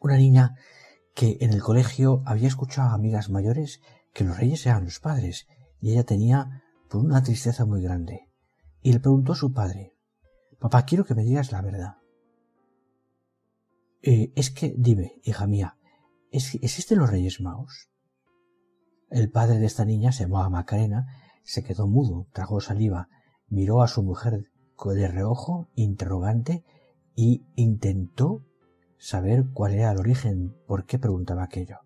Una niña que en el colegio había escuchado a amigas mayores que los reyes eran los padres y ella tenía por una tristeza muy grande. Y le preguntó a su padre Papá, quiero que me digas la verdad. Eh, es que, dime, hija mía, ¿es, ¿existen los Reyes Magos? El padre de esta niña se llamaba Macarena, se quedó mudo, tragó saliva, miró a su mujer de reojo, interrogante, y intentó saber cuál era el origen, por qué preguntaba aquello.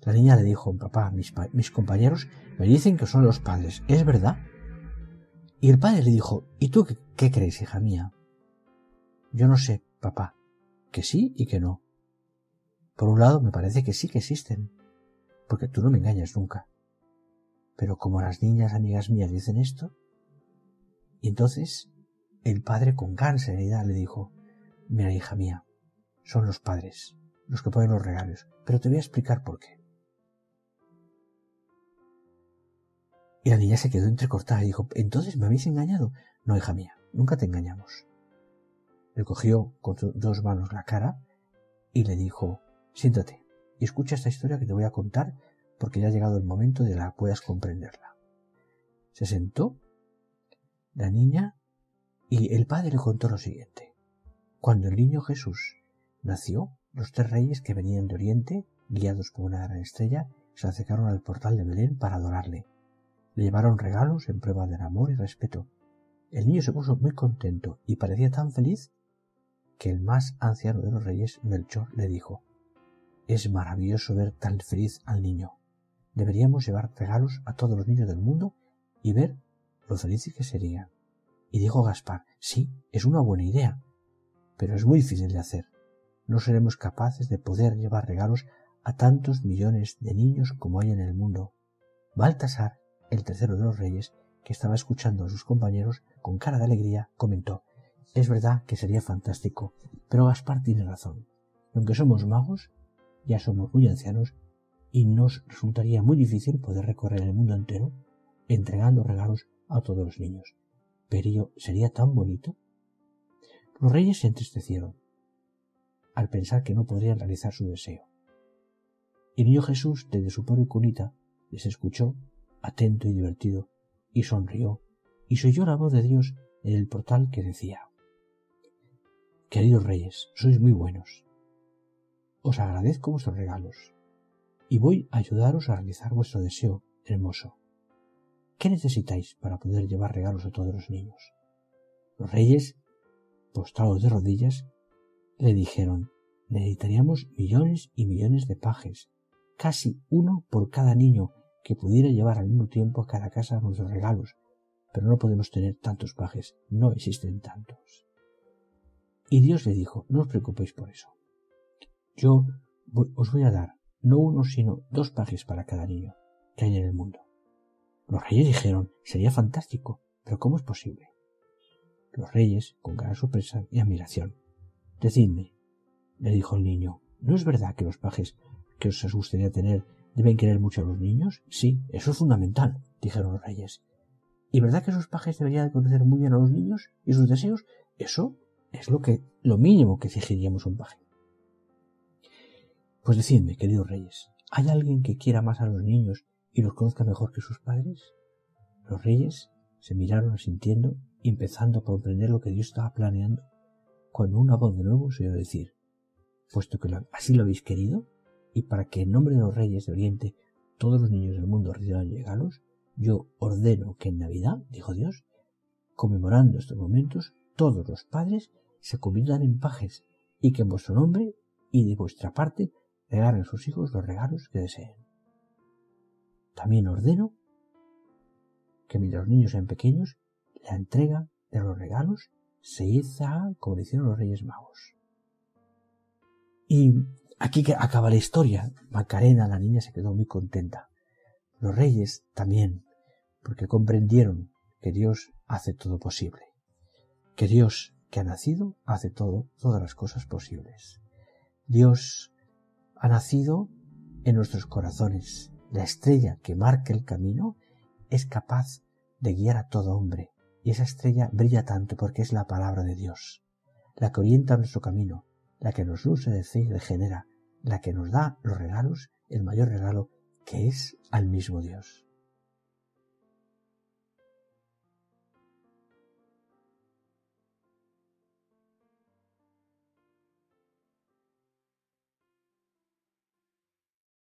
La niña le dijo, papá, mis, compañeros me dicen que son los padres, ¿es verdad? Y el padre le dijo, ¿y tú qué, crees, hija mía? Yo no sé, papá, que sí y que no. Por un lado me parece que sí que existen, porque tú no me engañas nunca. Pero como las niñas amigas mías dicen esto, y entonces el padre con gran serenidad le dijo, mira hija mía, son los padres los que ponen los regalos, pero te voy a explicar por qué. Y la niña se quedó entrecortada y dijo, ¿entonces me habéis engañado? No, hija mía, nunca te engañamos. Le cogió con dos manos la cara y le dijo, siéntate y escucha esta historia que te voy a contar porque ya ha llegado el momento de la puedas comprenderla. Se sentó la niña y el padre le contó lo siguiente. Cuando el niño Jesús nació, los tres reyes que venían de Oriente, guiados por una gran estrella, se acercaron al portal de Belén para adorarle. Le llevaron regalos en prueba de amor y respeto. El niño se puso muy contento y parecía tan feliz que el más anciano de los reyes, Melchor, le dijo Es maravilloso ver tan feliz al niño. Deberíamos llevar regalos a todos los niños del mundo y ver lo felices que serían. Y dijo Gaspar Sí, es una buena idea, pero es muy difícil de hacer. No seremos capaces de poder llevar regalos a tantos millones de niños como hay en el mundo. Baltasar el tercero de los reyes, que estaba escuchando a sus compañeros con cara de alegría, comentó Es verdad que sería fantástico, pero Gaspar tiene razón. Aunque somos magos, ya somos muy ancianos y nos resultaría muy difícil poder recorrer el mundo entero entregando regalos a todos los niños. Pero sería tan bonito. Los reyes se entristecieron al pensar que no podrían realizar su deseo. El niño Jesús, desde su pobre cunita, les escuchó atento y divertido, y sonrió, y se oyó la voz de Dios en el portal que decía Queridos reyes, sois muy buenos. Os agradezco vuestros regalos, y voy a ayudaros a realizar vuestro deseo hermoso. ¿Qué necesitáis para poder llevar regalos a todos los niños? Los reyes, postrados de rodillas, le dijeron necesitaríamos millones y millones de pajes, casi uno por cada niño que pudiera llevar al mismo tiempo a cada casa nuestros regalos, pero no podemos tener tantos pajes, no existen tantos. Y Dios le dijo, no os preocupéis por eso. Yo os voy a dar no uno, sino dos pajes para cada niño que hay en el mundo. Los reyes dijeron, sería fantástico, pero ¿cómo es posible? Los reyes, con gran sorpresa y admiración, decidme, le dijo el niño, ¿no es verdad que los pajes que os gustaría tener ¿Deben querer mucho a los niños? Sí, eso es fundamental, dijeron los reyes. ¿Y verdad que esos pajes deberían conocer muy bien a los niños y sus deseos? Eso es lo que, lo mínimo que exigiríamos un paje. Pues decidme, queridos reyes, ¿hay alguien que quiera más a los niños y los conozca mejor que sus padres? Los reyes se miraron asintiendo y empezando a comprender lo que Dios estaba planeando, cuando una voz de nuevo se oyó decir, puesto que así lo habéis querido, y para que en nombre de los reyes de Oriente todos los niños del mundo reciban regalos, yo ordeno que en Navidad, dijo Dios, conmemorando estos momentos, todos los padres se conviertan en pajes y que en vuestro nombre y de vuestra parte regalen a sus hijos los regalos que deseen. También ordeno que mientras los niños sean pequeños, la entrega de los regalos se hizo como lo hicieron los Reyes Magos. Y Aquí que acaba la historia. Macarena, la niña, se quedó muy contenta. Los reyes también, porque comprendieron que Dios hace todo posible. Que Dios que ha nacido hace todo, todas las cosas posibles. Dios ha nacido en nuestros corazones. La estrella que marca el camino es capaz de guiar a todo hombre. Esa estrella brilla tanto porque es la palabra de Dios, la que orienta nuestro camino, la que nos luce de fe y regenera, la que nos da los regalos, el mayor regalo, que es al mismo Dios.